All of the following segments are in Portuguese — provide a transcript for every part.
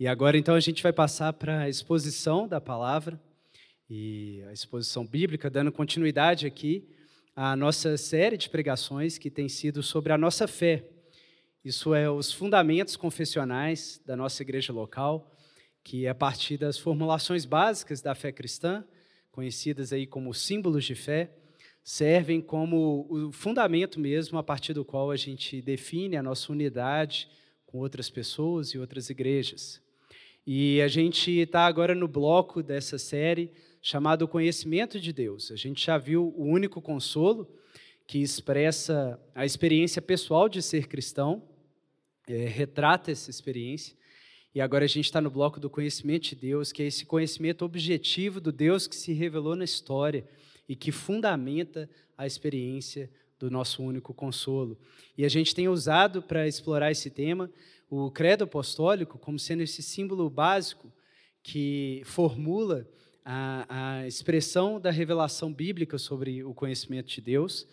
E agora, então, a gente vai passar para a exposição da palavra e a exposição bíblica, dando continuidade aqui à nossa série de pregações que tem sido sobre a nossa fé. Isso é os fundamentos confessionais da nossa igreja local, que é a partir das formulações básicas da fé cristã, conhecidas aí como símbolos de fé, servem como o fundamento mesmo a partir do qual a gente define a nossa unidade com outras pessoas e outras igrejas. E a gente está agora no bloco dessa série chamado Conhecimento de Deus. A gente já viu o único consolo que expressa a experiência pessoal de ser cristão, é, retrata essa experiência. E agora a gente está no bloco do conhecimento de Deus, que é esse conhecimento objetivo do Deus que se revelou na história e que fundamenta a experiência do nosso único consolo. E a gente tem usado para explorar esse tema o credo apostólico como sendo esse símbolo básico que formula a, a expressão da revelação bíblica sobre o conhecimento de Deus.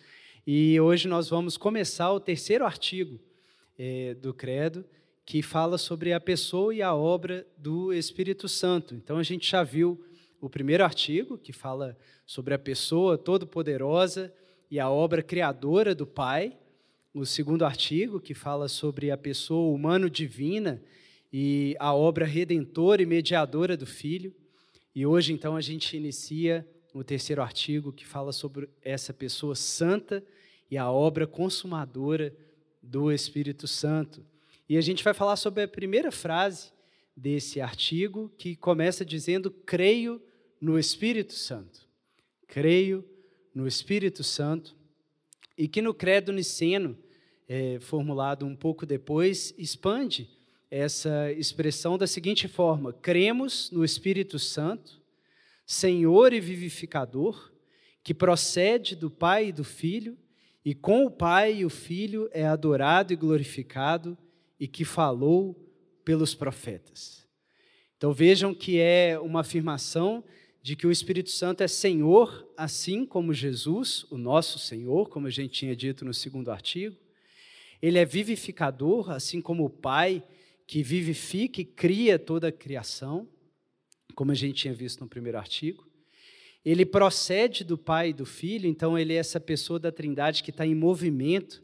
E hoje nós vamos começar o terceiro artigo é, do credo, que fala sobre a pessoa e a obra do Espírito Santo. Então a gente já viu o primeiro artigo, que fala sobre a pessoa todo-poderosa e a obra criadora do Pai, o segundo artigo, que fala sobre a pessoa humano-divina e a obra redentora e mediadora do Filho. E hoje, então, a gente inicia o terceiro artigo, que fala sobre essa pessoa santa e a obra consumadora do Espírito Santo. E a gente vai falar sobre a primeira frase desse artigo, que começa dizendo: Creio no Espírito Santo. Creio no Espírito Santo. E que no Credo Niceno é, formulado um pouco depois, expande essa expressão da seguinte forma: cremos no Espírito Santo, Senhor e vivificador, que procede do Pai e do Filho, e com o Pai e o Filho é adorado e glorificado, e que falou pelos profetas. Então vejam que é uma afirmação de que o Espírito Santo é Senhor, assim como Jesus, o nosso Senhor, como a gente tinha dito no segundo artigo, ele é vivificador, assim como o Pai que vivifica e cria toda a criação, como a gente tinha visto no primeiro artigo. Ele procede do Pai e do Filho, então ele é essa pessoa da Trindade que está em movimento,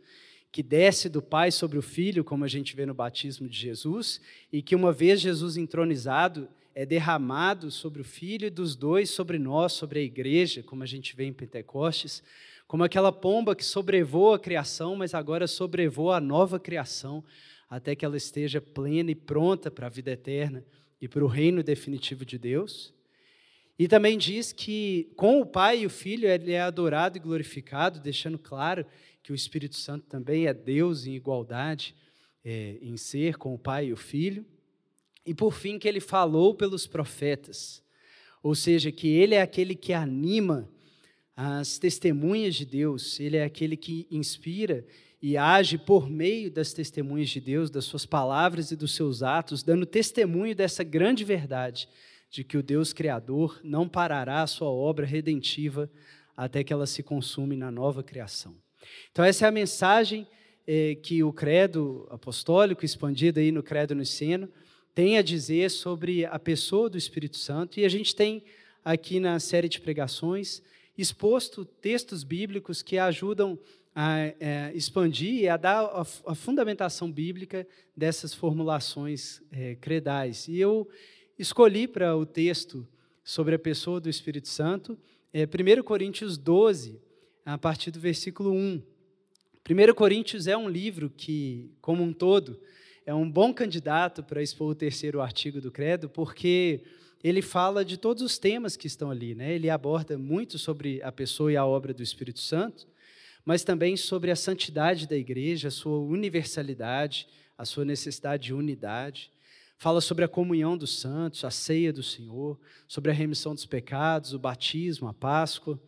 que desce do Pai sobre o Filho, como a gente vê no batismo de Jesus, e que uma vez Jesus entronizado, é derramado sobre o Filho e dos dois sobre nós, sobre a igreja, como a gente vê em Pentecostes, como aquela pomba que sobrevoa a criação, mas agora sobrevoa a nova criação, até que ela esteja plena e pronta para a vida eterna e para o reino definitivo de Deus. E também diz que com o Pai e o Filho ele é adorado e glorificado, deixando claro que o Espírito Santo também é Deus em igualdade é, em ser com o Pai e o Filho. E por fim, que ele falou pelos profetas, ou seja, que ele é aquele que anima as testemunhas de Deus, ele é aquele que inspira e age por meio das testemunhas de Deus, das suas palavras e dos seus atos, dando testemunho dessa grande verdade de que o Deus Criador não parará a sua obra redentiva até que ela se consume na nova criação. Então, essa é a mensagem eh, que o credo apostólico, expandido aí no credo niceno, tem a dizer sobre a pessoa do Espírito Santo, e a gente tem aqui na série de pregações exposto textos bíblicos que ajudam a é, expandir e a dar a, a, fundamentação bíblica dessas formulações é, credais. E eu escolhi para o texto sobre a pessoa do Espírito Santo é, 1 Coríntios 12, a partir do versículo 1. 1 Coríntios é um livro que, como um todo, é um bom candidato para expor o terceiro artigo do Credo, porque ele fala de todos os temas que estão ali. Né? Ele aborda muito sobre a pessoa e a obra do Espírito Santo, mas também sobre a santidade da igreja, a sua universalidade, a sua necessidade de unidade. Fala sobre a comunhão dos santos, a ceia do Senhor, sobre a remissão dos pecados, o batismo, a Páscoa.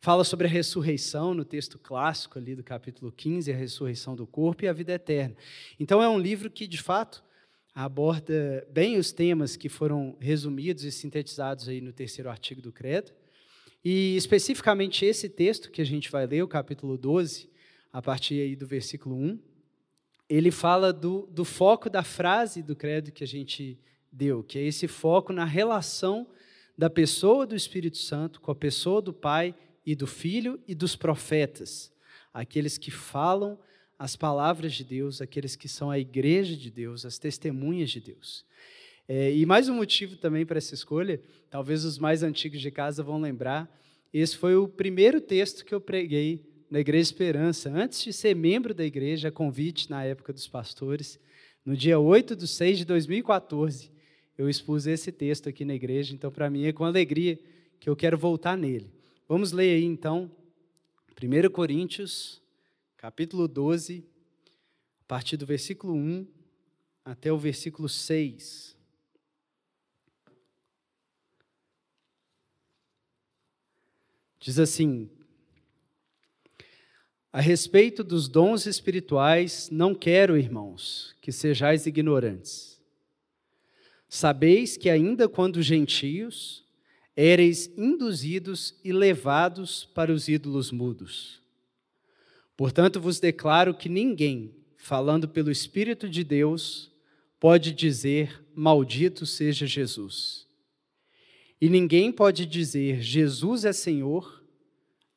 Fala sobre a ressurreição, no texto clássico ali do capítulo 15, a ressurreição do corpo e a vida eterna. Então é um livro que, de fato, aborda bem os temas que foram resumidos e sintetizados aí no terceiro artigo do Credo. E especificamente esse texto que a gente vai ler, o capítulo 12, a partir aí do versículo 1, ele fala do, do foco da frase do credo que a gente deu, que é esse foco na relação da pessoa do Espírito Santo com a pessoa do Pai e do Filho e dos profetas, aqueles que falam as palavras de Deus, aqueles que são a igreja de Deus, as testemunhas de Deus. É, e mais um motivo também para essa escolha, talvez os mais antigos de casa vão lembrar, esse foi o primeiro texto que eu preguei na Igreja Esperança, antes de ser membro da igreja, convite na época dos pastores, no dia 8 de 6 de 2014, eu expus esse texto aqui na igreja, então para mim é com alegria que eu quero voltar nele. Vamos ler aí então, 1 Coríntios, capítulo 12, a partir do versículo 1 até o versículo 6. Diz assim: A respeito dos dons espirituais, não quero, irmãos, que sejais ignorantes. Sabeis que, ainda quando gentios, éreis induzidos e levados para os ídolos mudos. Portanto, vos declaro que ninguém, falando pelo Espírito de Deus, pode dizer: Maldito seja Jesus. E ninguém pode dizer: Jesus é Senhor,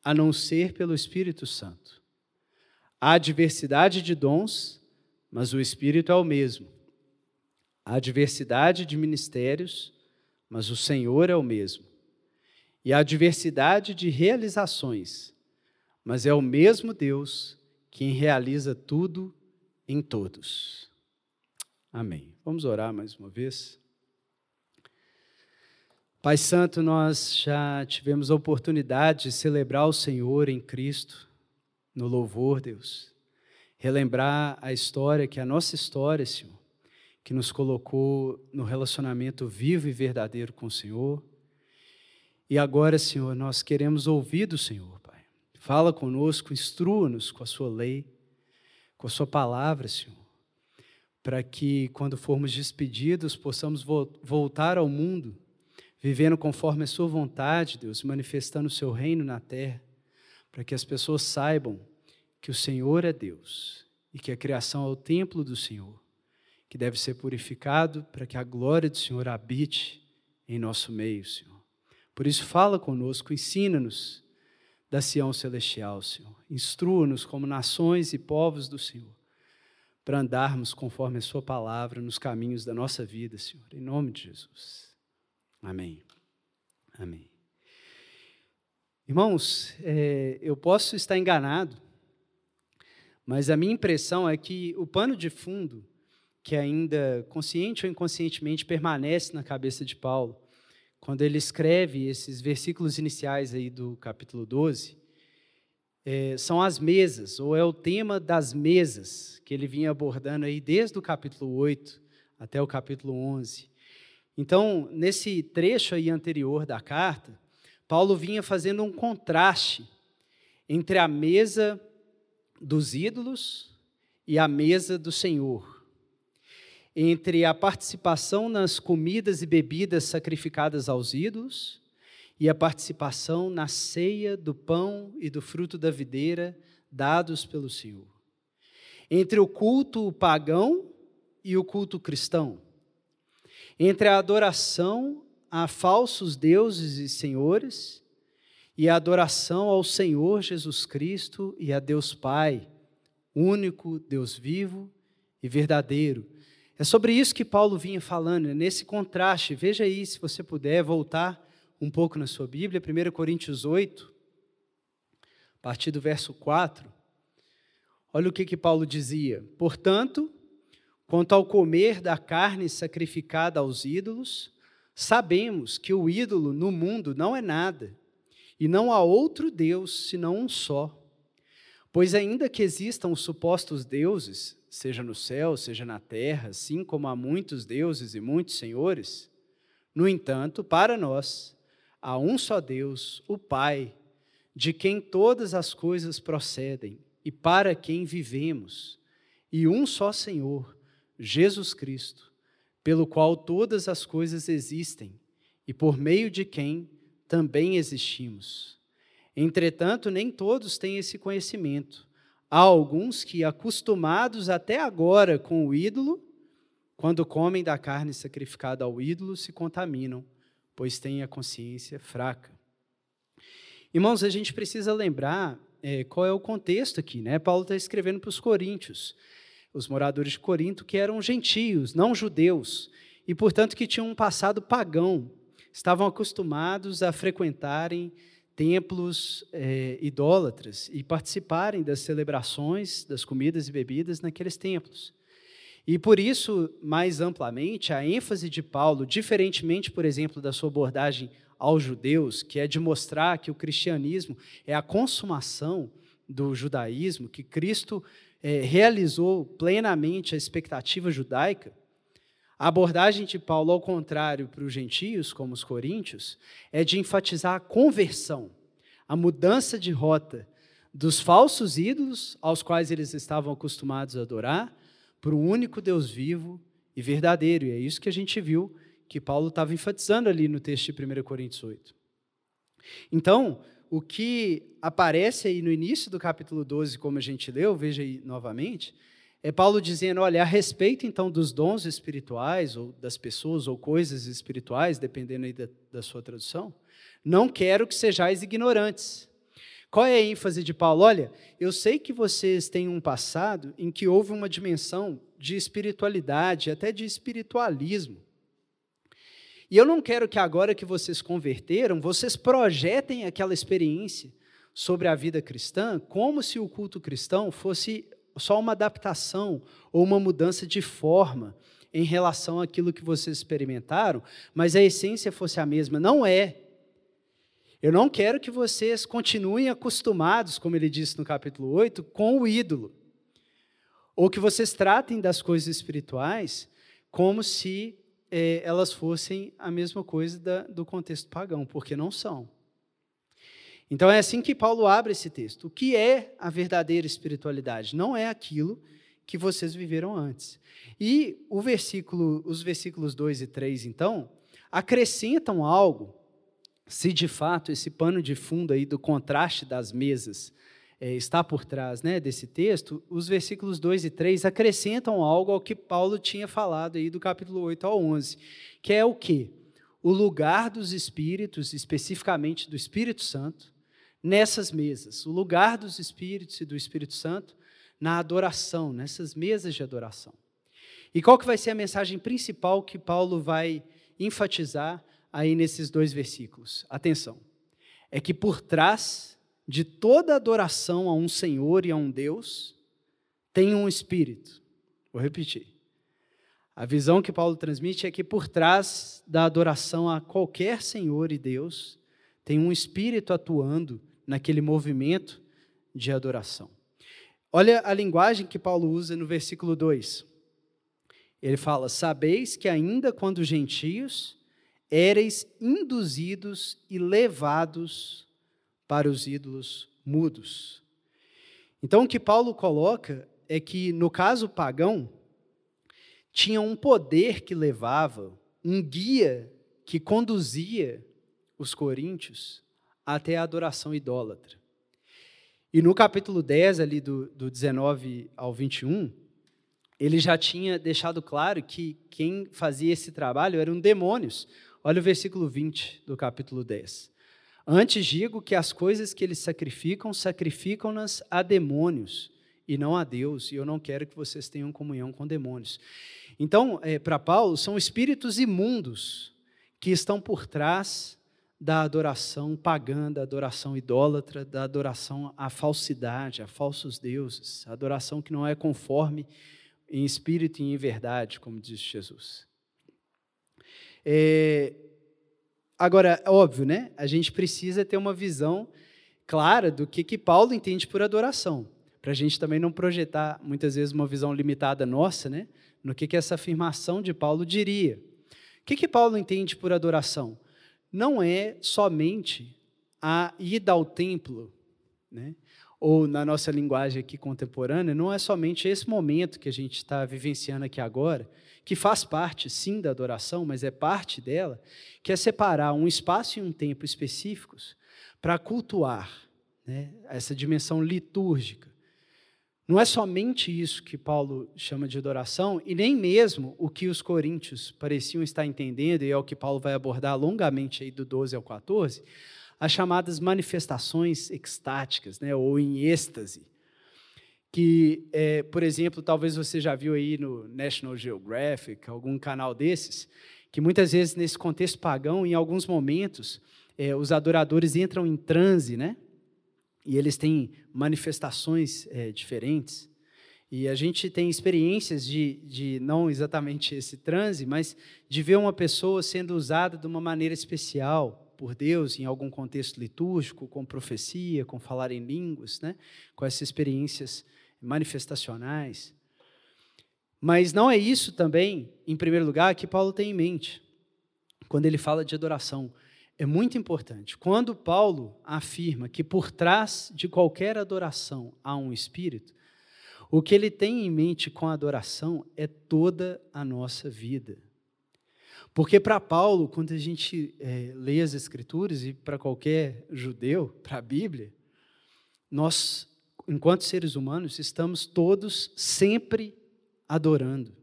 a não ser pelo Espírito Santo. Há diversidade de dons, mas o Espírito é o mesmo. Há diversidade de ministérios, mas o Senhor é o mesmo. E há diversidade de realizações, mas é o mesmo Deus quem realiza tudo em todos. Amém. Vamos orar mais uma vez. Pai Santo, nós já tivemos a oportunidade de celebrar o Senhor em Cristo, no louvor, Deus. Relembrar a história, que é a nossa história, Senhor, que nos colocou no relacionamento vivo e verdadeiro com o Senhor. E agora, Senhor, nós queremos ouvir do Senhor. Fala conosco, instrua-nos com a Sua lei, com a Sua palavra, Senhor, para que, quando formos despedidos, possamos voltar ao mundo vivendo conforme a Sua vontade, Deus, manifestando o Seu reino na terra, para que as pessoas saibam que o Senhor é Deus e que a criação é o templo do Senhor, que deve ser purificado para que a glória do Senhor habite em nosso meio, Senhor. Por isso, fala conosco, ensina-nos da Sião Celestial, Senhor. Instrua-nos como nações e povos do Senhor, para andarmos conforme a Sua palavra nos caminhos da nossa vida, Senhor. Em nome de Jesus. Amém. Amém. Irmãos, é, eu posso estar enganado, mas a minha impressão é que o pano de fundo, que ainda consciente ou inconscientemente permanece na cabeça de Paulo, quando ele escreve esses versículos iniciais aí do capítulo 12, é, são as mesas, ou é o tema das mesas que ele vinha abordando aí desde o capítulo 8 até o capítulo 11. Então, nesse trecho aí anterior da carta, Paulo vinha fazendo um contraste entre a mesa dos ídolos e a mesa do Senhor, entre a participação nas comidas e bebidas sacrificadas aos ídolos e a participação na ceia do pão e do fruto da videira dados pelo Senhor, entre o culto pagão e o culto cristão entre a adoração a falsos deuses e senhores e a adoração ao Senhor Jesus Cristo e a Deus Pai, único Deus vivo e verdadeiro. É sobre isso que Paulo vinha falando, é nesse contraste. Veja aí, se você puder, voltar um pouco na sua Bíblia, 1 Coríntios 8, a partir do verso 4. Olha o que, que Paulo dizia. Portanto, Quanto ao comer da carne sacrificada aos ídolos, sabemos que o ídolo no mundo não é nada, e não há outro Deus senão um só. Pois, ainda que existam os supostos deuses, seja no céu, seja na terra, assim como há muitos deuses e muitos senhores, no entanto, para nós, há um só Deus, o Pai, de quem todas as coisas procedem e para quem vivemos, e um só Senhor Jesus Cristo, pelo qual todas as coisas existem e por meio de quem também existimos. Entretanto, nem todos têm esse conhecimento. Há alguns que, acostumados até agora com o ídolo, quando comem da carne sacrificada ao ídolo, se contaminam, pois têm a consciência fraca. Irmãos, a gente precisa lembrar é, qual é o contexto aqui. Né? Paulo está escrevendo para os coríntios, os moradores de Corinto, que eram gentios, não judeus, e, portanto, que tinham um passado pagão, estavam acostumados a frequentarem templos é, idólatras e participarem das celebrações, das comidas e bebidas naqueles templos. E por isso, mais amplamente, a ênfase de Paulo, diferentemente, por exemplo, da sua abordagem aos judeus, que é de mostrar que o cristianismo é a consumação do judaísmo, que Cristo é, realizou plenamente a expectativa judaica, a abordagem de Paulo, ao contrário para os gentios, como os coríntios, é de enfatizar a conversão, a mudança de rota dos falsos ídolos aos quais eles estavam acostumados a adorar, para um único Deus vivo e verdadeiro. E é isso que a gente viu que Paulo estava enfatizando ali no texto de 1 Coríntios 8. Então, o que aparece aí no início do capítulo 12, como a gente leu, veja aí novamente, é Paulo dizendo: olha, a respeito então dos dons espirituais, ou das pessoas, ou coisas espirituais, dependendo aí da, da sua tradução, não quero que sejais ignorantes. Qual é a ênfase de Paulo? Olha, eu sei que vocês têm um passado em que houve uma dimensão de espiritualidade, até de espiritualismo. E eu não quero que agora que vocês converteram, vocês projetem aquela experiência sobre a vida cristã como se o culto cristão fosse só uma adaptação ou uma mudança de forma em relação àquilo que vocês experimentaram, mas a essência fosse a mesma. Não é. Eu não quero que vocês continuem acostumados, como ele disse no capítulo 8, com o ídolo. Ou que vocês tratem das coisas espirituais como se é, elas fossem a mesma coisa da, do contexto pagão, porque não são. Então é assim que Paulo abre esse texto. O que é a verdadeira espiritualidade? Não é aquilo que vocês viveram antes. E o versículo, os versículos 2 e 3, então, acrescentam algo, se de fato esse pano de fundo aí do contraste das mesas é, está por trás né, desse texto, os versículos 2 e 3 acrescentam algo ao que Paulo tinha falado aí do capítulo 8 ao 11, que é o quê? O lugar dos espíritos, especificamente do Espírito Santo, nessas mesas. O lugar dos espíritos e do Espírito Santo na adoração, nessas mesas de adoração. E qual que vai ser a mensagem principal que Paulo vai enfatizar aí nesses dois versículos? Atenção. É que por trás de toda adoração a um Senhor e a um Deus tem um espírito. Vou repetir. A visão que Paulo transmite é que por trás da adoração a qualquer Senhor e Deus tem um espírito atuando naquele movimento de adoração. Olha a linguagem que Paulo usa no versículo 2. Ele fala: Sabeis que ainda quando gentios éreis induzidos e levados para os ídolos mudos. Então, o que Paulo coloca é que, no caso pagão, tinha um poder que levava, um guia que conduzia os coríntios até a adoração idólatra. E no capítulo 10, ali do, do 19 ao 21, ele já tinha deixado claro que quem fazia esse trabalho eram demônios. Olha o versículo 20 do capítulo 10. Antes digo que as coisas que eles sacrificam, sacrificam-nas a demônios e não a Deus, e eu não quero que vocês tenham comunhão com demônios. Então, é, para Paulo, são espíritos imundos que estão por trás da adoração pagã, da adoração idólatra, da adoração à falsidade, a falsos deuses, a adoração que não é conforme em espírito e em verdade, como diz Jesus. É, Agora, óbvio, né? A gente precisa ter uma visão clara do que, que Paulo entende por adoração, para a gente também não projetar muitas vezes uma visão limitada nossa, né? No que, que essa afirmação de Paulo diria. O que, que Paulo entende por adoração? Não é somente a ida ao templo, né? ou na nossa linguagem aqui contemporânea, não é somente esse momento que a gente está vivenciando aqui agora, que faz parte, sim, da adoração, mas é parte dela, que é separar um espaço e um tempo específicos para cultuar né, essa dimensão litúrgica, Não é somente isso que Paulo chama de adoração, e nem mesmo o que os coríntios pareciam estar entendendo, e é o que Paulo vai abordar longamente aí do 12 ao 14, as chamadas manifestações extáticas, né, ou em êxtase. Que, é, por exemplo, talvez você já viu aí no National Geographic, algum canal desses, que muitas vezes nesse contexto pagão, em alguns momentos, é, os adoradores entram em transe, né? E eles têm manifestações é, diferentes. E a gente tem experiências de, de, não exatamente esse transe, mas de ver uma pessoa sendo usada de uma maneira especial por Deus em algum contexto litúrgico, com profecia, com falar em línguas, né? com essas experiências manifestacionais. Mas não é isso também, em primeiro lugar, que Paulo tem em mente quando ele fala de adoração é muito importante. Quando Paulo afirma que por trás de qualquer adoração há um espírito, o que ele tem em mente com a adoração é toda a nossa vida. Porque para Paulo, quando a gente é, lê as Escrituras, e para qualquer judeu, para a Bíblia, nós, enquanto seres humanos, estamos todos sempre adorando.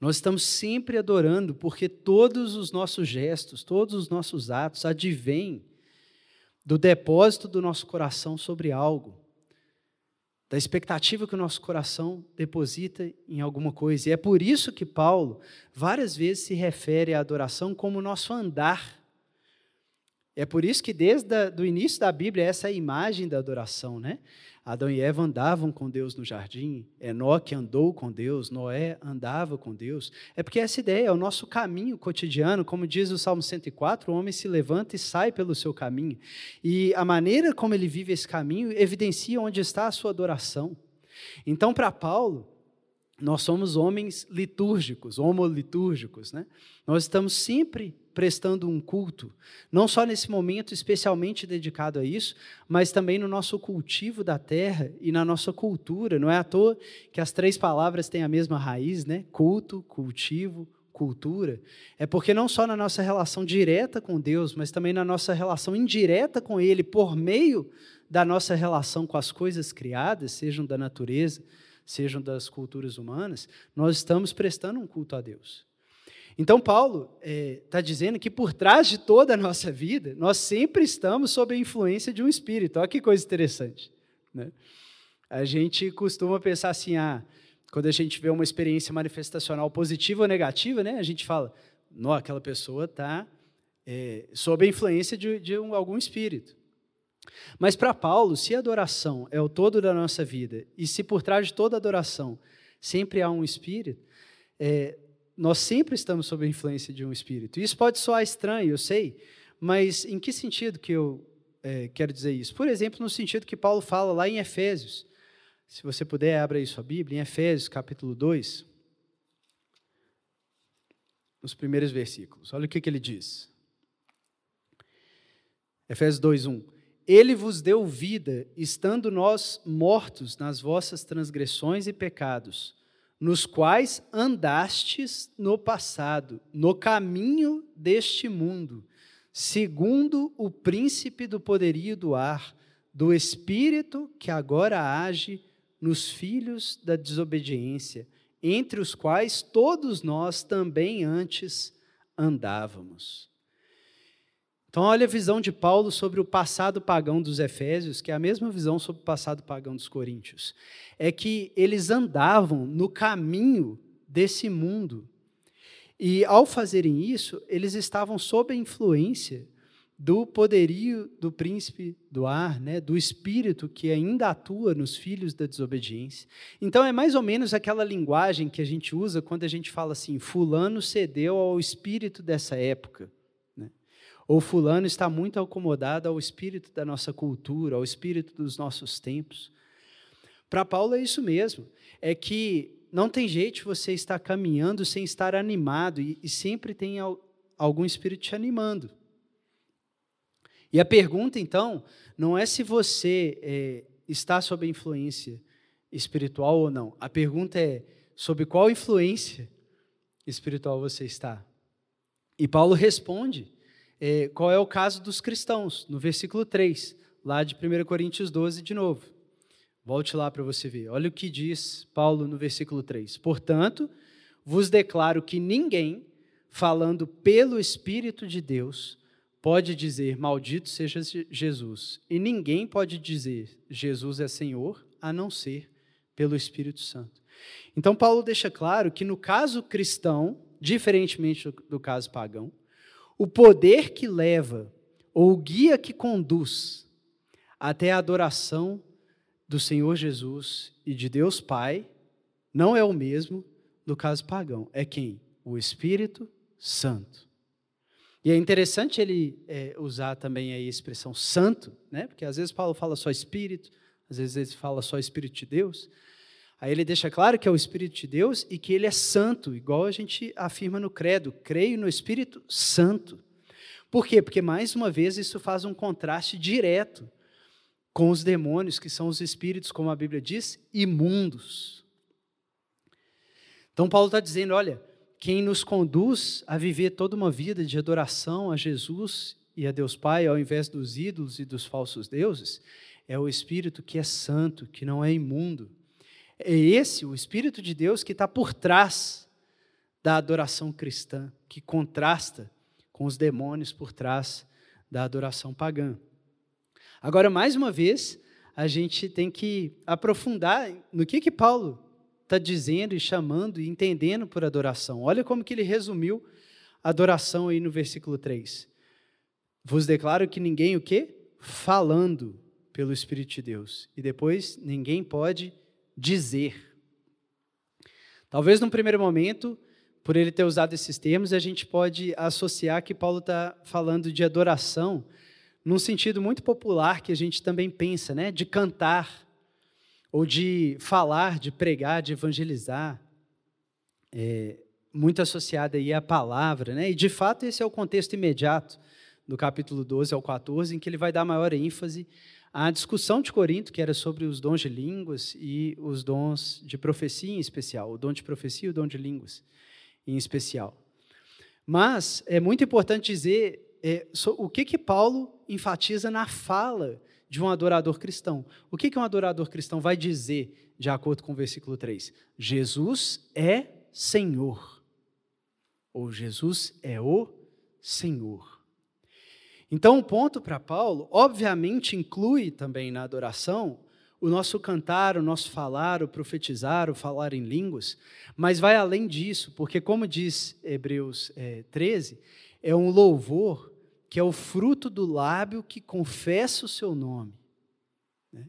Nós estamos sempre adorando, porque todos os nossos gestos, todos os nossos atos advêm do depósito do nosso coração sobre algo, da expectativa que o nosso coração deposita em alguma coisa. E é por isso que Paulo várias vezes se refere à adoração como nosso andar. É por isso que desde o início da Bíblia essa é a imagem da adoração, né? Adão e Eva andavam com Deus no jardim, Enoque andou com Deus, Noé andava com Deus. É porque essa ideia é o nosso caminho cotidiano, como diz o Salmo 104, o homem se levanta e sai pelo seu caminho. E a maneira como ele vive esse caminho evidencia onde está a sua adoração. Então, para Paulo, nós somos homens litúrgicos, homolitúrgicos, né? Nós estamos sempre prestando um culto, não só nesse momento especialmente dedicado a isso, mas também no nosso cultivo da terra e na nossa cultura. Não é à toa que as três palavras têm a mesma raiz, né? Culto, cultivo, cultura. É porque não só na nossa relação direta com Deus, mas também na nossa relação indireta com Ele, por meio da nossa relação com as coisas criadas, sejam da natureza, sejam das culturas humanas, nós estamos prestando um culto a Deus. Então, Paulo está é, tá dizendo que por trás de toda a nossa vida, nós sempre estamos sob a influência de um espírito. Olha que coisa interessante. Né? A gente costuma pensar assim, ah, quando a gente vê uma experiência manifestacional positiva ou negativa, né, a gente fala, não, aquela pessoa está é, sob a influência de, de um, algum espírito. Mas para Paulo, se a adoração é o todo da nossa vida, e se por trás de toda adoração sempre há um espírito, é, nós sempre estamos sob a influência de um espírito. Isso pode soar estranho, eu sei, mas em que sentido que eu é, quero dizer isso? Por exemplo, no sentido que Paulo fala lá em Efésios. Se você puder, abra aí sua Bíblia, em Efésios, capítulo 2, nos primeiros versículos. Olha o que, que ele diz. Efésios 2, 1. Ele vos deu vida, estando nós mortos nas vossas transgressões e pecados nos quais andastes no passado, no caminho deste mundo, segundo o príncipe do poderio do ar, do espírito que agora age nos filhos da desobediência, entre os quais todos nós também antes andávamos. Então, olha a visão de Paulo sobre o passado pagão dos Efésios, que é a mesma visão sobre o passado pagão dos Coríntios. É que eles andavam no caminho desse mundo. E, ao fazerem isso, eles estavam sob a influência do poderio do príncipe do ar, né, do espírito que ainda atua nos filhos da desobediência. Então é mais ou menos aquela linguagem que a gente usa quando a gente fala assim: fulano cedeu ao espírito dessa época. Ou fulano está muito acomodado ao espírito da nossa cultura, ao espírito dos nossos tempos. Para Paulo é isso mesmo. É que não tem jeito você estar caminhando sem estar animado e, e sempre tem algum espírito te animando. E a pergunta, então, não é se você é, está sob influência espiritual ou não. A pergunta é sobre qual influência espiritual você está. E Paulo responde é, qual é o caso dos cristãos, no versículo 3, lá de 1 Coríntios 12, de novo. Volte lá para você ver. Olha o que diz Paulo no versículo 3. Portanto, vos declaro que ninguém, falando pelo Espírito de Deus, pode dizer: Maldito seja Jesus. E ninguém pode dizer: Jesus é Senhor, a não ser pelo Espírito Santo. Então, Paulo deixa claro que no caso cristão, diferentemente do, caso pagão, o poder que leva, ou o guia que conduz até a adoração do Senhor Jesus e de Deus Pai, não é o mesmo do caso pagão. É quem? O Espírito Santo. E é interessante ele é, usar também a expressão santo, né? porque às vezes Paulo fala só Espírito, às vezes ele fala só Espírito de Deus. Aí ele deixa claro que é o Espírito de Deus e que ele é santo, igual a gente afirma no credo, creio no Espírito Santo. Por quê? Porque, mais uma vez, isso faz um contraste direto com os demônios, que são os espíritos, como a Bíblia diz, imundos. Então, Paulo está dizendo: olha, quem nos conduz a viver toda uma vida de adoração a Jesus e a Deus Pai, ao invés dos ídolos e dos falsos deuses, é o Espírito que é santo, que não é imundo. É esse, o Espírito de Deus, que está por trás da adoração cristã, que contrasta com os demônios por trás da adoração pagã. Agora, mais uma vez, a gente tem que aprofundar no que, que Paulo está dizendo e chamando e entendendo por adoração. Olha como que ele resumiu a adoração aí no versículo 3. Vos declaro que ninguém o quê? Falando pelo Espírito de Deus. E depois, ninguém pode dizer. Talvez num primeiro momento, por ele ter usado esses termos, a gente pode associar que Paulo está falando de adoração num sentido muito popular que a gente também pensa, né? De cantar, ou de falar, de pregar, de evangelizar. É, muito associada aí à palavra, né? E de fato esse é o contexto imediato do capítulo 12 ao 14, em que ele vai dar maior ênfase à discussão de Corinto, que era sobre os dons de línguas e os dons de profecia em especial, o dom de profecia e o dom de línguas em especial. Mas é muito importante dizer é, so, o que que Paulo enfatiza na fala de um adorador cristão. O que, que um adorador cristão vai dizer, de acordo com o versículo 3? Jesus é Senhor. Ou Jesus é o Senhor. Então, o ponto para Paulo, obviamente, inclui também na adoração o nosso cantar, o nosso falar, o profetizar, o falar em línguas, mas vai além disso, porque, como diz Hebreus é, 13, é um louvor que é o fruto do lábio que confessa o seu nome. Né?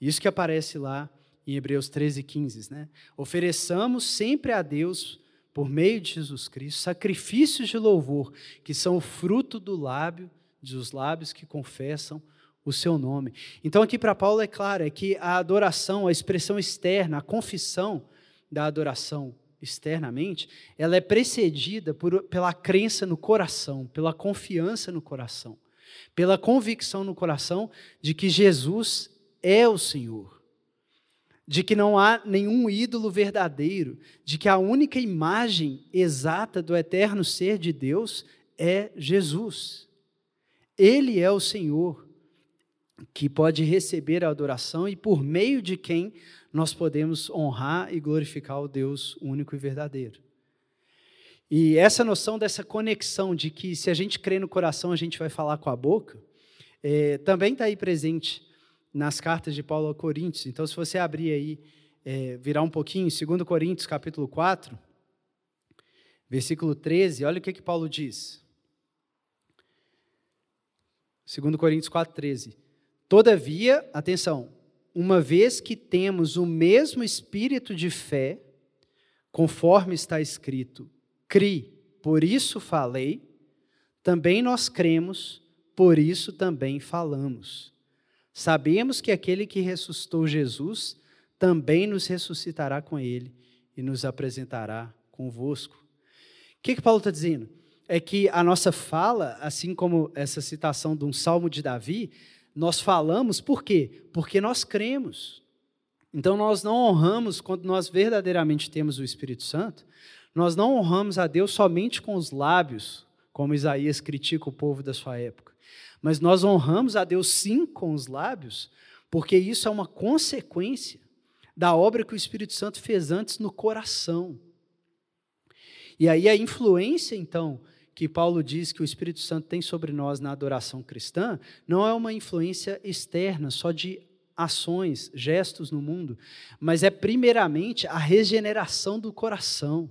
Isso que aparece lá em Hebreus 13, 15. Né? Ofereçamos sempre a Deus, por meio de Jesus Cristo, sacrifícios de louvor, que são o fruto do lábio, dos lábios que confessam o seu nome. Então, aqui para Paulo é claro, é que a adoração, a expressão externa, a confissão da adoração externamente, ela é precedida por, pela crença no coração, pela confiança no coração, pela convicção no coração de que Jesus é o Senhor, de que não há nenhum ídolo verdadeiro, de que a única imagem exata do eterno ser de Deus é Jesus. Ele é o Senhor que pode receber a adoração e por meio de quem nós podemos honrar e glorificar o Deus único e verdadeiro. E essa noção dessa conexão de que se a gente crê no coração, a gente vai falar com a boca, é, também está aí presente nas cartas de Paulo a Coríntios. Então, se você abrir aí, é, virar um pouquinho, 2 Coríntios, capítulo 4, versículo 13, olha o que, que Paulo diz. 2 Coríntios 4, 13. Todavia, atenção, uma vez que temos o mesmo espírito de fé, conforme está escrito, cri, por isso falei, também nós cremos, por isso também falamos. Sabemos que aquele que ressuscitou Jesus também nos ressuscitará com ele e nos apresentará convosco. O que, que Paulo está dizendo? É que a nossa fala, assim como essa citação de um salmo de Davi, nós falamos por quê? Porque nós cremos. Então nós não honramos quando nós verdadeiramente temos o Espírito Santo, nós não honramos a Deus somente com os lábios, como Isaías critica o povo da sua época. Mas nós honramos a Deus sim com os lábios, porque isso é uma consequência da obra que o Espírito Santo fez antes no coração. E aí a influência, então, que Paulo diz que o Espírito Santo tem sobre nós na adoração cristã, não é uma influência externa, só de ações, gestos no mundo, mas é primeiramente a regeneração do coração.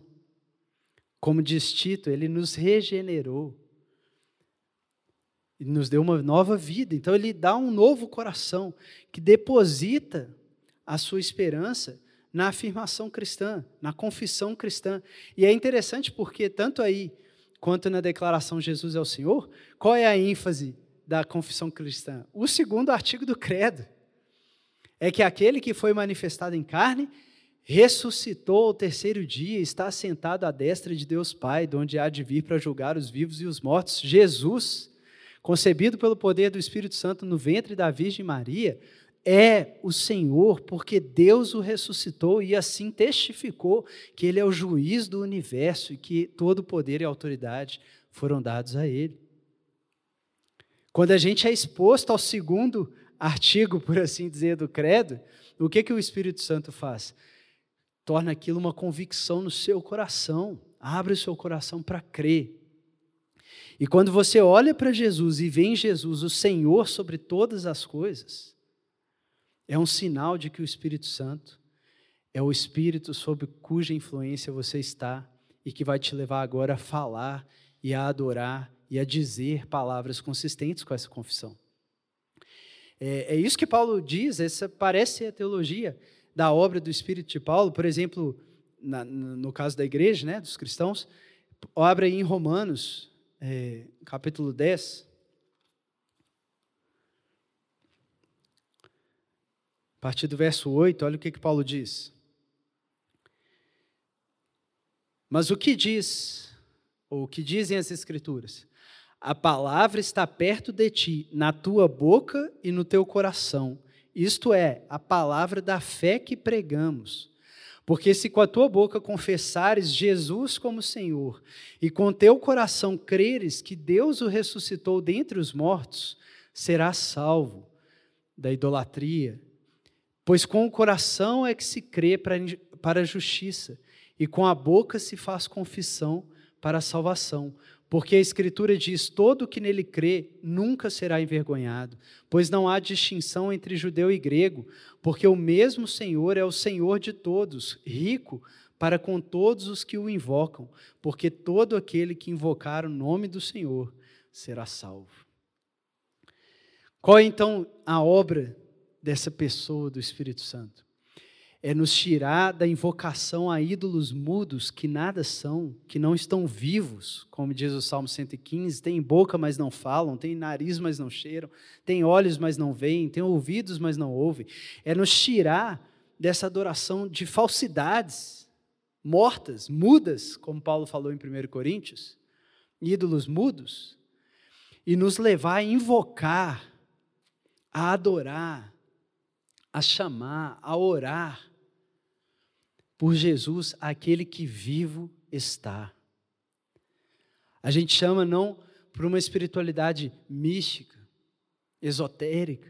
Como diz Tito, ele nos regenerou. E nos deu uma nova vida. Então ele dá um novo coração que deposita a sua esperança na afirmação cristã, na confissão cristã. E é interessante porque tanto aí quanto na declaração Jesus é o Senhor, qual é a ênfase da confissão cristã? O segundo artigo do credo é que aquele que foi manifestado em carne ressuscitou ao terceiro dia, está sentado à destra de Deus Pai, de onde há de vir para julgar os vivos e os mortos. Jesus, concebido pelo poder do Espírito Santo no ventre da Virgem Maria, é o Senhor, porque Deus o ressuscitou e assim testificou que Ele é o juiz do universo e que todo poder e autoridade foram dados a Ele. Quando a gente é exposto ao segundo artigo, por assim dizer, do credo, o que, que o Espírito Santo faz? Torna aquilo uma convicção no seu coração, abre o seu coração para crer. E quando você olha para Jesus e vê em Jesus o Senhor sobre todas as coisas, é um sinal de que o Espírito Santo é o Espírito sob cuja influência você está e que vai te levar agora a falar e a adorar e a dizer palavras consistentes com essa confissão. É, é isso que Paulo diz, essa parece a teologia da obra do Espírito de Paulo, por exemplo, na, no caso da igreja, né, dos cristãos, obra em Romanos, é, capítulo 10. A partir do verso 8, olha o que, que Paulo diz. Mas o que diz, ou o que dizem as Escrituras? A palavra está perto de ti, na tua boca e no teu coração. Isto é, a palavra da fé que pregamos. Porque se com a tua boca confessares Jesus como Senhor e com teu coração creres que Deus o ressuscitou dentre os mortos, serás salvo da idolatria. Pois com o coração é que se crê para a justiça, e com a boca se faz confissão para a salvação. Porque a Escritura diz: todo que nele crê nunca será envergonhado, pois não há distinção entre judeu e grego, porque o mesmo Senhor é o Senhor de todos, rico para com todos os que o invocam, porque todo aquele que invocar o nome do Senhor será salvo. Qual é então a obra dessa pessoa do Espírito Santo? é nos tirar da invocação a ídolos mudos que nada são, que não estão vivos, como diz o Salmo 115, tem boca, mas não falam, tem nariz, mas não cheiram, tem olhos, mas não veem, tem ouvidos, mas não ouvem. É nos tirar dessa adoração de falsidades mortas, mudas, como Paulo falou em 1 Coríntios, ídolos mudos, e nos levar a invocar, a adorar, a chamar, a orar por Jesus aquele que vivo está. A gente chama não por uma espiritualidade mística, esotérica,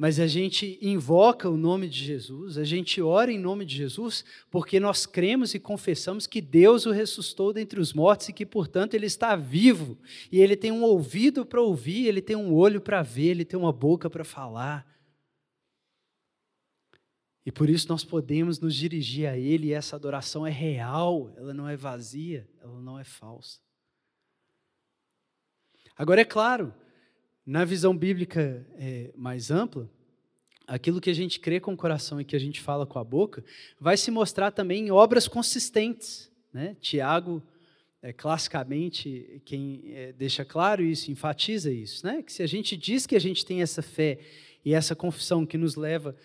mas a gente invoca o nome de Jesus, a gente ora em nome de Jesus, porque nós cremos e confessamos que Deus o ressuscitou dentre os mortos e que, portanto, ele está vivo, e ele tem um ouvido para ouvir, ele tem um olho para ver, ele tem uma boca para falar. E por isso nós podemos nos dirigir a Ele, e essa adoração é real, ela não é vazia, ela não é falsa. Agora, é claro, na visão bíblica é, mais ampla, aquilo que a gente crê com o coração e que a gente fala com a boca, vai se mostrar também em obras consistentes. Né? Tiago, é, classicamente, quem é, deixa claro isso, enfatiza isso, né? que se a gente diz que a gente tem essa fé e essa confissão que nos leva a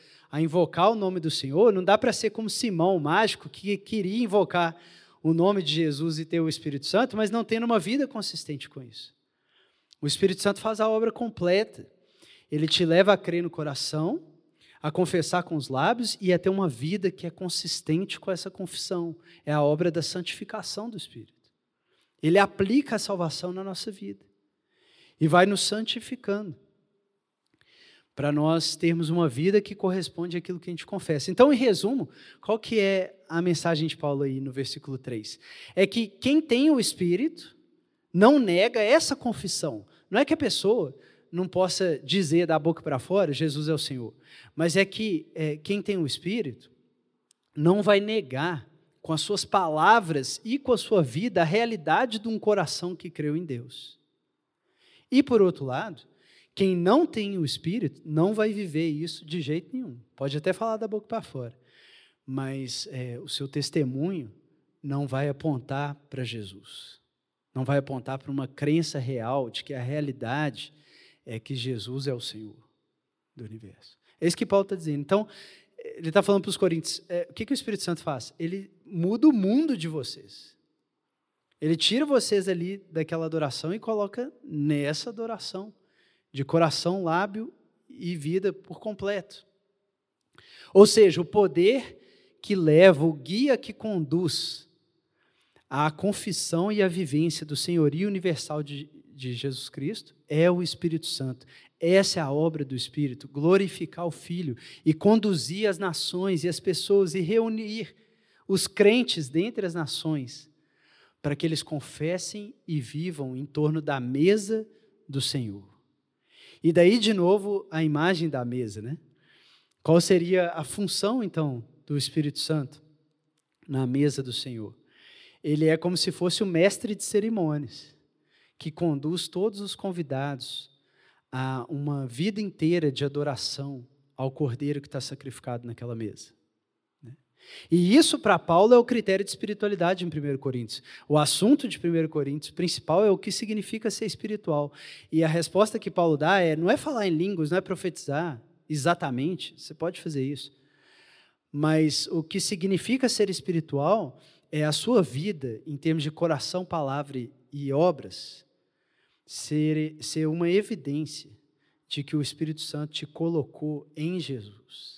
invocar o nome do Senhor, não dá para ser como Simão, o mágico, que queria invocar o nome de Jesus e ter o Espírito Santo, mas não tendo uma vida consistente com isso. O Espírito Santo faz a obra completa. Ele te leva a crer no coração, a confessar com os lábios e a ter uma vida que é consistente com essa confissão. É a obra da santificação do Espírito. Ele aplica a salvação na nossa vida e vai nos santificando. Para nós termos uma vida que corresponde àquilo que a gente confessa. Então, em resumo, qual que é a mensagem de Paulo aí no versículo 3? É que quem tem o Espírito não nega essa confissão. Não é que a pessoa não possa dizer da boca para fora, Jesus é o Senhor, mas é que é, quem tem o Espírito não vai negar com as suas palavras e com a sua vida a realidade de um coração que creu em Deus. E por outro lado, quem não tem o Espírito não vai viver isso de jeito nenhum. Pode até falar da boca para fora, mas é, o seu testemunho não vai apontar para Jesus. Não vai apontar para uma crença real de que a realidade é que Jesus é o Senhor do universo. É isso que Paulo está dizendo. Então, ele está falando para os coríntios: é, o que, que o Espírito Santo faz? Ele muda o mundo de vocês. Ele tira vocês ali daquela adoração e coloca nessa adoração de coração, lábio e vida por completo. Ou seja, o poder que leva, o guia que conduz à confissão e à vivência do senhorio universal de, de Jesus Cristo é o Espírito Santo. Essa é a obra do Espírito, glorificar o Filho e conduzir as nações e as pessoas e reunir os crentes dentre as nações para que eles confessem e vivam em torno da mesa do Senhor. E daí, de novo, a imagem da mesa, né? Qual seria a função, então, do Espírito Santo na mesa do Senhor? Ele é como se fosse o mestre de cerimônias, que conduz todos os convidados a uma vida inteira de adoração ao Cordeiro que está sacrificado naquela mesa. E isso, para Paulo, é o critério de espiritualidade em 1 Coríntios. O assunto de 1 Coríntios principal é o que significa ser espiritual. E a resposta que Paulo dá é: não é falar em línguas, não é profetizar exatamente, você pode fazer isso. Mas o que significa ser espiritual é a sua vida, em termos de coração, palavra e obras, ser, ser uma evidência de que o Espírito Santo te colocou em Jesus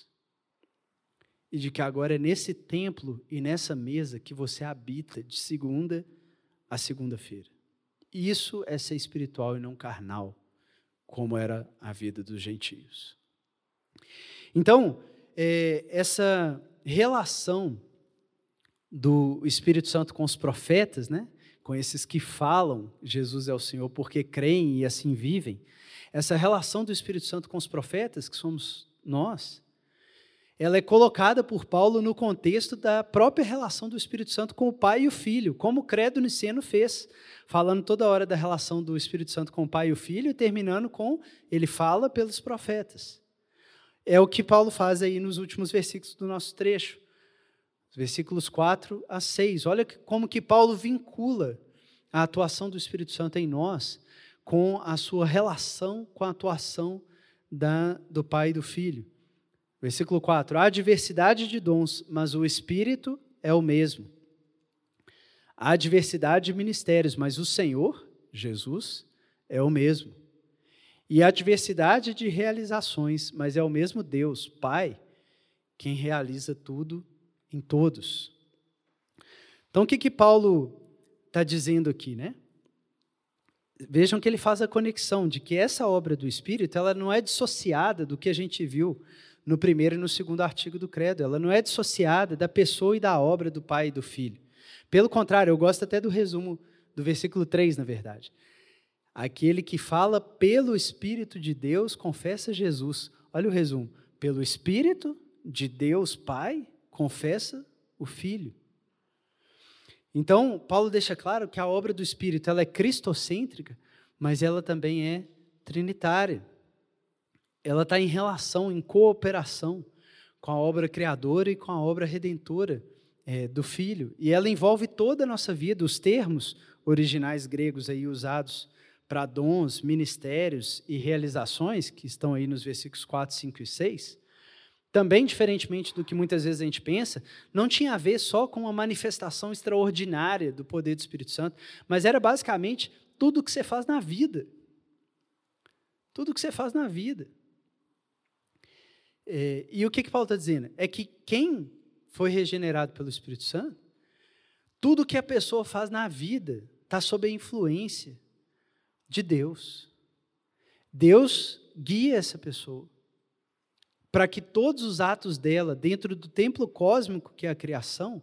e de que agora é nesse templo e nessa mesa que você habita de segunda a segunda-feira. Isso é ser espiritual e não carnal, como era a vida dos gentios. Então, é, essa relação do Espírito Santo com os profetas, né? com esses que falam Jesus é o Senhor porque creem e assim vivem, essa relação do Espírito Santo com os profetas, que somos nós, ela é colocada por Paulo no contexto da própria relação do Espírito Santo com o Pai e o Filho, como o credo niceno fez, falando toda hora da relação do Espírito Santo com o Pai e o Filho, e terminando com ele fala pelos profetas. É o que Paulo faz aí nos últimos versículos do nosso trecho, versículos 4 a 6. Olha como que Paulo vincula a atuação do Espírito Santo em nós com a sua relação com a atuação da, do Pai e do Filho. Versículo 4: Há diversidade de dons, mas o Espírito é o mesmo. Há diversidade de ministérios, mas o Senhor, Jesus, é o mesmo. E há diversidade de realizações, mas é o mesmo Deus, Pai, quem realiza tudo em todos. Então, o que, que Paulo está dizendo aqui, né? Vejam que ele faz a conexão de que essa obra do Espírito ela não é dissociada do que a gente viu no primeiro e no segundo artigo do credo. Ela não é dissociada da pessoa e da obra do Pai e do Filho. Pelo contrário, eu gosto até do resumo do versículo 3, na verdade. Aquele que fala pelo Espírito de Deus confessa Jesus. Olha o resumo. Pelo Espírito de Deus Pai confessa o Filho. Então, Paulo deixa claro que a obra do Espírito ela é cristocêntrica, mas ela também é trinitária ela está em relação, em cooperação com a obra criadora e com a obra redentora é, do Filho. E ela envolve toda a nossa vida, os termos originais gregos aí usados para dons, ministérios e realizações, que estão aí nos versículos 4, 5 e 6, também, diferentemente do que muitas vezes a gente pensa, não tinha a ver só com uma manifestação extraordinária do poder do Espírito Santo, mas era basicamente tudo o que você faz na vida. Tudo o que você faz na vida. É, e o que, que Paulo está dizendo? É que quem foi regenerado pelo Espírito Santo, tudo que a pessoa faz na vida está sob a influência de Deus. Deus guia essa pessoa. para que todos os atos dela, dentro do templo cósmico que é a criação,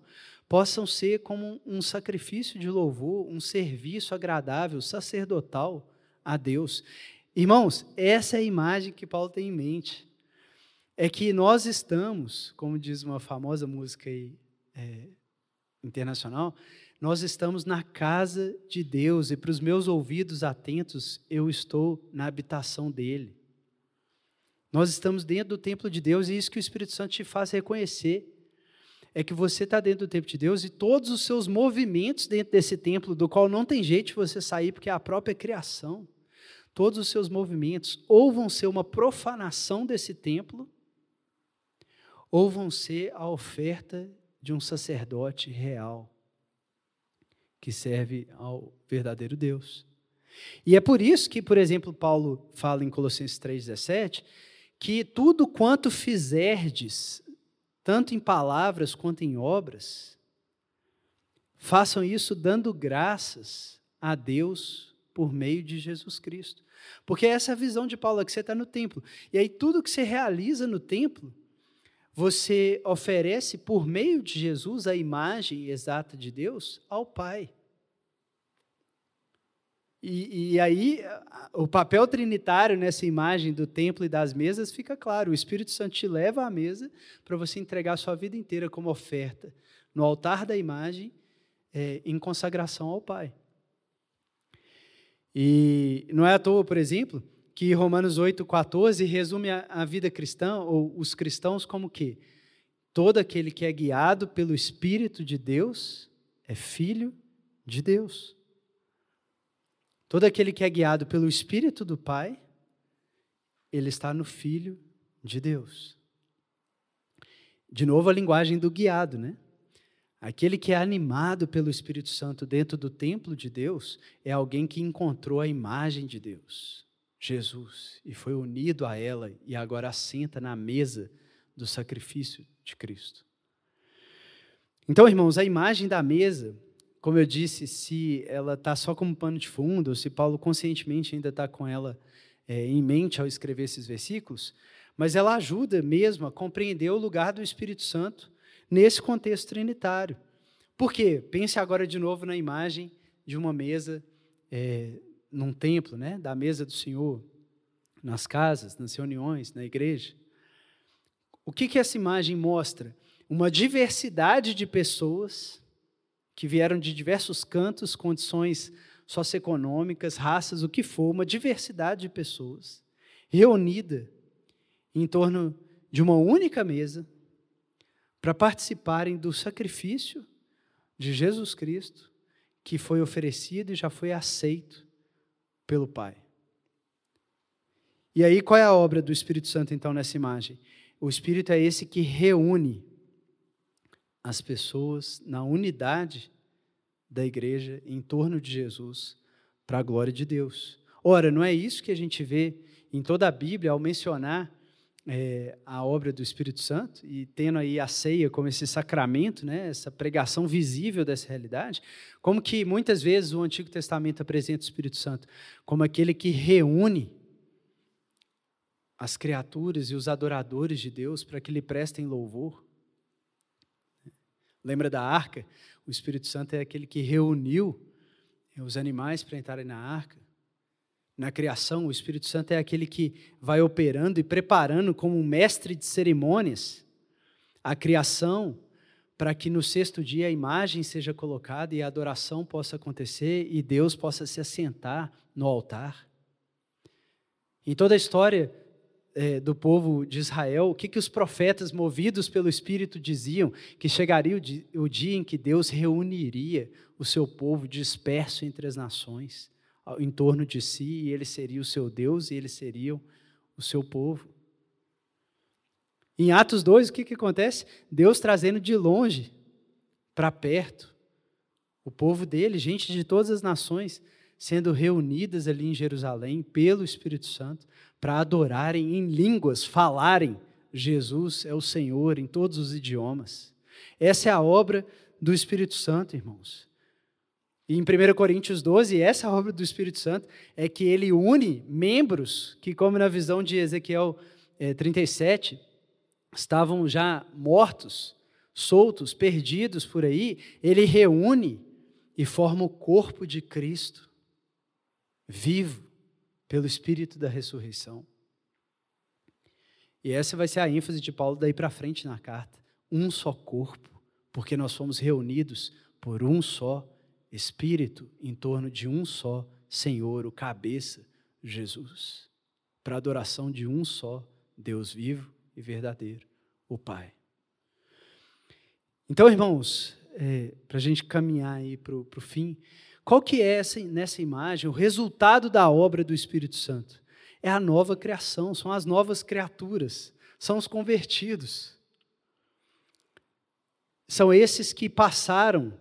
possam ser como um sacrifício de louvor, um serviço agradável, sacerdotal a Deus. Irmãos, essa é a imagem que Paulo tem em mente. É que nós estamos, como diz uma famosa música aí, é, internacional, nós estamos na casa de Deus e para os meus ouvidos atentos, eu estou na habitação dele. Nós estamos dentro do templo de Deus e isso que o Espírito Santo te faz reconhecer é que você está dentro do templo de Deus e todos os seus movimentos dentro desse templo, do qual não tem jeito você sair, porque é a própria criação, todos os seus movimentos ou vão ser uma profanação desse templo, ou vão ser a oferta de um sacerdote real, que serve ao verdadeiro Deus. E é por isso que, por exemplo, Paulo fala em Colossenses 3,17, que tudo quanto fizerdes, tanto em palavras quanto em obras, façam isso dando graças a Deus por meio de Jesus Cristo. Porque essa é a visão de Paulo, é que você está no templo. E aí tudo que você realiza no templo, você oferece por meio de Jesus a imagem exata de Deus ao Pai. E, e, aí, o papel trinitário nessa imagem do templo e das mesas fica claro. O Espírito Santo te leva à mesa para você entregar a sua vida inteira como oferta no altar da imagem, é, em consagração ao Pai. E não é à toa, por exemplo, que Romanos 8,14 resume a, vida cristã, ou os cristãos, como que todo aquele que é guiado pelo Espírito de Deus é filho de Deus. Todo aquele que é guiado pelo Espírito do Pai, ele está no Filho de Deus. De novo, a linguagem do guiado, né? Aquele que é animado pelo Espírito Santo dentro do templo de Deus é alguém que encontrou a imagem de Deus, Jesus, e foi unido a ela e agora assenta na mesa do sacrifício de Cristo. Então, irmãos, a imagem da mesa como eu disse, se ela está só como pano de fundo, ou se Paulo conscientemente ainda está com ela é, em mente ao escrever esses versículos, mas ela ajuda mesmo a compreender o lugar do Espírito Santo nesse contexto trinitário. Por quê? Pense agora de novo na imagem de uma mesa é, num templo, né? da mesa do Senhor, nas casas, nas reuniões, na igreja. O que, que essa imagem mostra? Uma diversidade de pessoas que vieram de diversos cantos, condições socioeconômicas, raças, o que for, uma diversidade de pessoas reunida em torno de uma única mesa para participarem do sacrifício de Jesus Cristo, que foi oferecido e já foi aceito pelo Pai. E aí, qual é a obra do Espírito Santo, então, nessa imagem? O Espírito é esse que reúne as pessoas na unidade da igreja em torno de Jesus para a glória de Deus. Ora, não é isso que a gente vê em toda a Bíblia ao mencionar é, a obra do Espírito Santo e tendo aí a ceia como esse sacramento, né, essa pregação visível dessa realidade, como que muitas vezes o Antigo Testamento apresenta o Espírito Santo como aquele que reúne as criaturas e os adoradores de Deus para que lhe prestem louvor. Lembra da arca? O Espírito Santo é aquele que reuniu os animais para entrarem na arca. Na criação, o Espírito Santo é aquele que vai operando e preparando como um mestre de cerimônias a criação para que no sexto dia a imagem seja colocada e a adoração possa acontecer e Deus possa se assentar no altar. Em toda a história é, do povo de Israel, o que, que os profetas, movidos pelo Espírito, diziam? Que chegaria o o dia em que Deus reuniria o seu povo disperso entre as nações, em torno de si, e ele seria o seu Deus e eles seriam o seu povo. Em Atos 2, o que, que acontece? Deus trazendo de longe para perto o povo dele, gente de todas as nações, sendo reunidas ali em Jerusalém pelo Espírito Santo para adorarem em línguas, falarem Jesus é o Senhor em todos os idiomas. Essa é a obra do Espírito Santo, irmãos. E em 1 Coríntios 12, essa obra do Espírito Santo é que ele une membros que, como na visão de Ezequiel é, 37, estavam já mortos, soltos, perdidos por aí, ele reúne e forma o corpo de Cristo, vivo pelo Espírito da ressurreição. E essa vai ser a ênfase de Paulo daí para frente na carta. Um só corpo, porque nós fomos reunidos por um só Espírito em torno de um só Senhor, o cabeça, Jesus, para adoração de um só Deus vivo e verdadeiro, o Pai. Então, irmãos, é, para a gente caminhar aí para o fim, qual que é essa, nessa imagem o resultado da obra do Espírito Santo? É a nova criação, são as novas criaturas, são os convertidos. São esses que passaram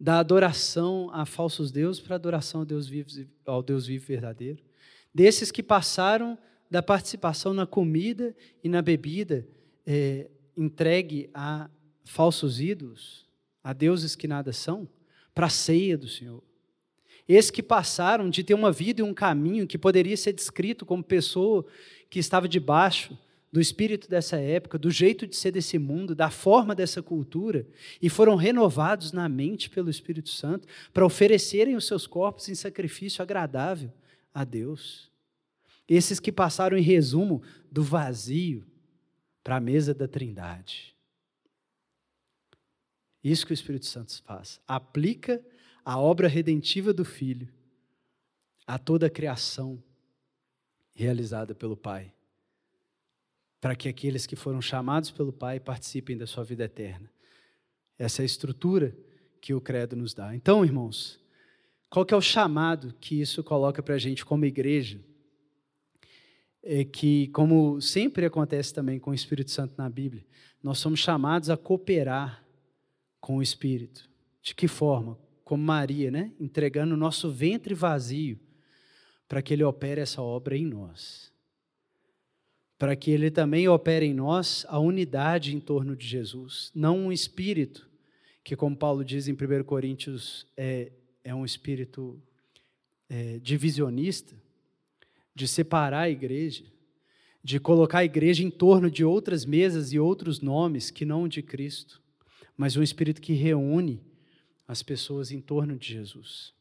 da adoração a falsos deuses para a adoração ao Deus vivo, ao Deus vivo verdadeiro. Desses que passaram da participação na comida e na bebida é, entregue a falsos ídolos, a deuses que nada são, para a ceia do Senhor. Esses que passaram de ter uma vida e um caminho que poderia ser descrito como pessoa que estava debaixo do espírito dessa época, do jeito de ser desse mundo, da forma dessa cultura, e foram renovados na mente pelo Espírito Santo para oferecerem os seus corpos em sacrifício agradável a Deus. Esses que passaram, em resumo, do vazio para a mesa da Trindade. Isso que o Espírito Santo faz. Aplica a obra redentiva do Filho a toda a criação realizada pelo Pai, para que aqueles que foram chamados pelo Pai participem da sua vida eterna. Essa é a estrutura que o credo nos dá. Então, irmãos, qual que é o chamado que isso coloca para a gente como igreja? É que, como sempre acontece também com o Espírito Santo na Bíblia, nós somos chamados a cooperar com o Espírito. De que forma? Como Maria, né? Entregando o nosso ventre vazio para que Ele opere essa obra em nós. Para que Ele também opere em nós a unidade em torno de Jesus. Não um espírito, que, como Paulo diz em 1 Coríntios, é, é um espírito é, divisionista, de separar a igreja, de colocar a igreja em torno de outras mesas e outros nomes que não de Cristo mas um espírito que reúne as pessoas em torno de Jesus.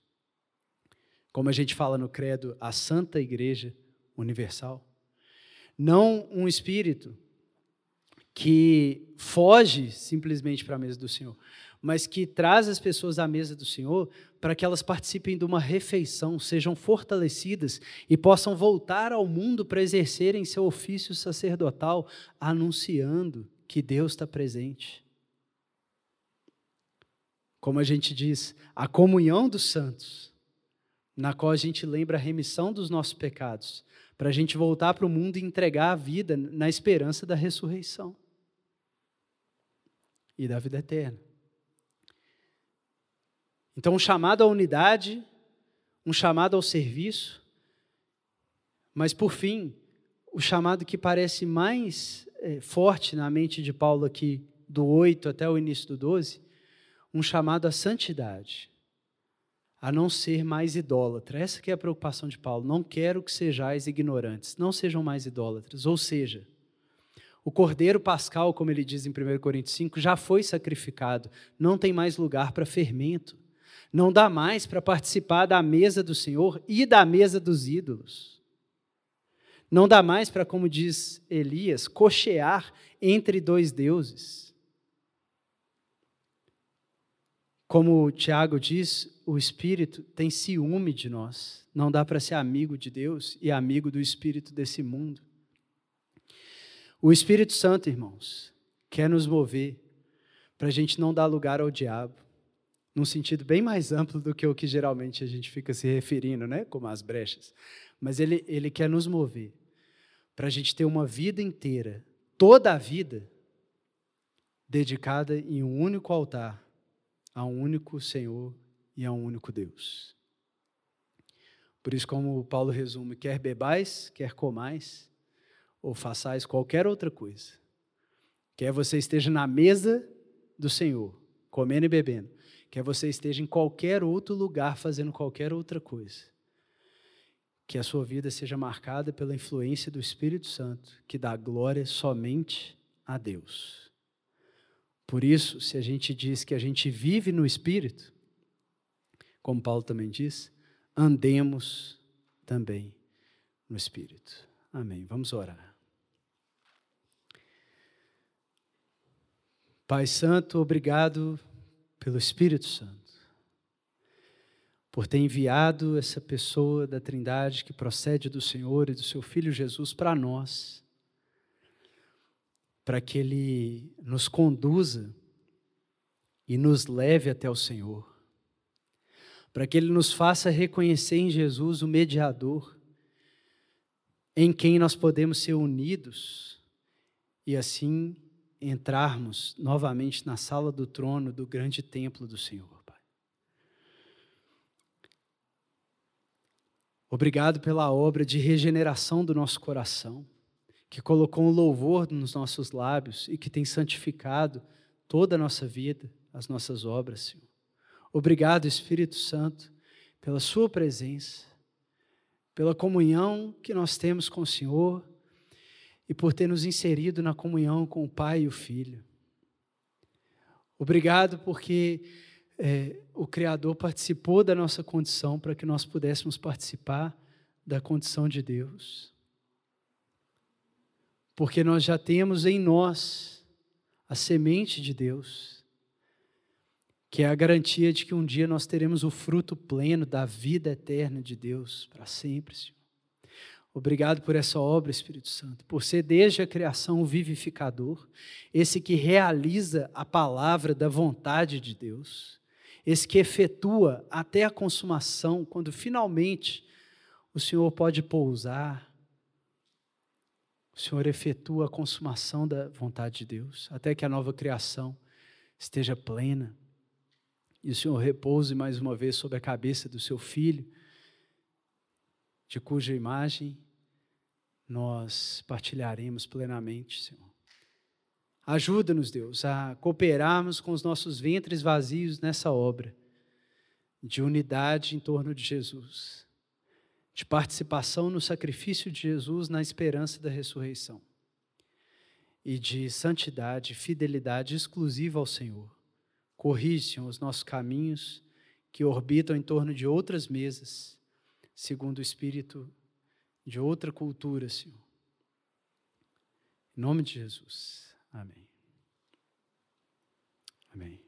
Como a gente fala no credo, a Santa Igreja Universal. Não um espírito que foge simplesmente para a mesa do Senhor, mas que traz as pessoas à mesa do Senhor para que elas participem de uma refeição, sejam fortalecidas e possam voltar ao mundo para exercerem seu ofício sacerdotal, anunciando que Deus está presente. Como a gente diz, a comunhão dos santos, na qual a gente lembra a remissão dos nossos pecados, para a gente voltar para o mundo e entregar a vida na esperança da ressurreição e da vida eterna. Então, um chamado à unidade, um chamado ao serviço, mas, por fim, o chamado que parece mais é, forte na mente de Paulo aqui, do 8 até o início do 12, um chamado à santidade, a não ser mais idólatra. Essa que é a preocupação de Paulo. Não quero que sejais ignorantes, não sejam mais idólatras. Ou seja, o cordeiro pascal, como ele diz em 1 Coríntios 5, já foi sacrificado, não tem mais lugar para fermento. Não dá mais para participar da mesa do Senhor e da mesa dos ídolos. Não dá mais para, como diz Elias, cochear entre dois deuses. Como Tiago diz, o Espírito tem ciúme de nós. Não dá para ser amigo de Deus e amigo do Espírito desse mundo. O Espírito Santo, irmãos, quer nos mover para a gente não dar lugar ao diabo, num sentido bem mais amplo do que o que geralmente a gente fica se referindo, né? como as brechas. Mas ele, ele quer nos mover para a gente ter uma vida inteira, toda a vida, dedicada em um único altar a um único Senhor e a um único Deus. Por isso, como Paulo resume, quer bebais, quer comais, ou façais qualquer outra coisa, quer você esteja na mesa do Senhor, comendo e bebendo, quer você esteja em qualquer outro lugar fazendo qualquer outra coisa. que a sua vida seja marcada pela influência do Espírito Santo, que dá glória somente a Deus. Por isso, se a gente diz que a gente vive no Espírito, como Paulo também diz, andemos também no Espírito. Amém. Vamos orar. Pai Santo, obrigado pelo Espírito Santo por ter enviado essa pessoa da Trindade que procede do Senhor e do seu Filho Jesus para nós, para que Ele nos conduza e nos leve até o Senhor, para que Ele nos faça reconhecer em Jesus o mediador, em quem nós podemos ser unidos e assim entrarmos novamente na sala do trono do grande templo do Senhor. Obrigado pela obra de regeneração do nosso coração, que colocou um louvor nos nossos lábios e que tem santificado toda a nossa vida, as nossas obras, Senhor. Obrigado, Espírito Santo, pela Sua presença, pela comunhão que nós temos com o Senhor e por ter nos inserido na comunhão com o Pai e o Filho. Obrigado porque é, o Criador participou da nossa condição para que nós pudéssemos participar da condição de Deus. Porque nós já temos em nós a semente de Deus, que é a garantia de que um dia nós teremos o fruto pleno da vida eterna de Deus para sempre, Senhor. Obrigado por essa obra, Espírito Santo, por ser desde a criação o vivificador, esse que realiza a palavra da vontade de Deus esse que efetua até a consumação, quando finalmente o Senhor pode pousar, o Senhor efetua a consumação da vontade de Deus, até que a nova criação esteja plena, e o Senhor repouse mais uma vez sobre a cabeça do seu filho, de cuja imagem nós partilharemos plenamente, Senhor. Ajuda-nos, Deus, a cooperarmos com os nossos ventres vazios nessa obra de unidade em torno de Jesus, de participação no sacrifício de Jesus na esperança da ressurreição e de santidade, fidelidade exclusiva ao Senhor. Senhor, os nossos caminhos que orbitam em torno de outras mesas, segundo o espírito de outra cultura, Senhor. Em nome de Jesus. Amém. Amém.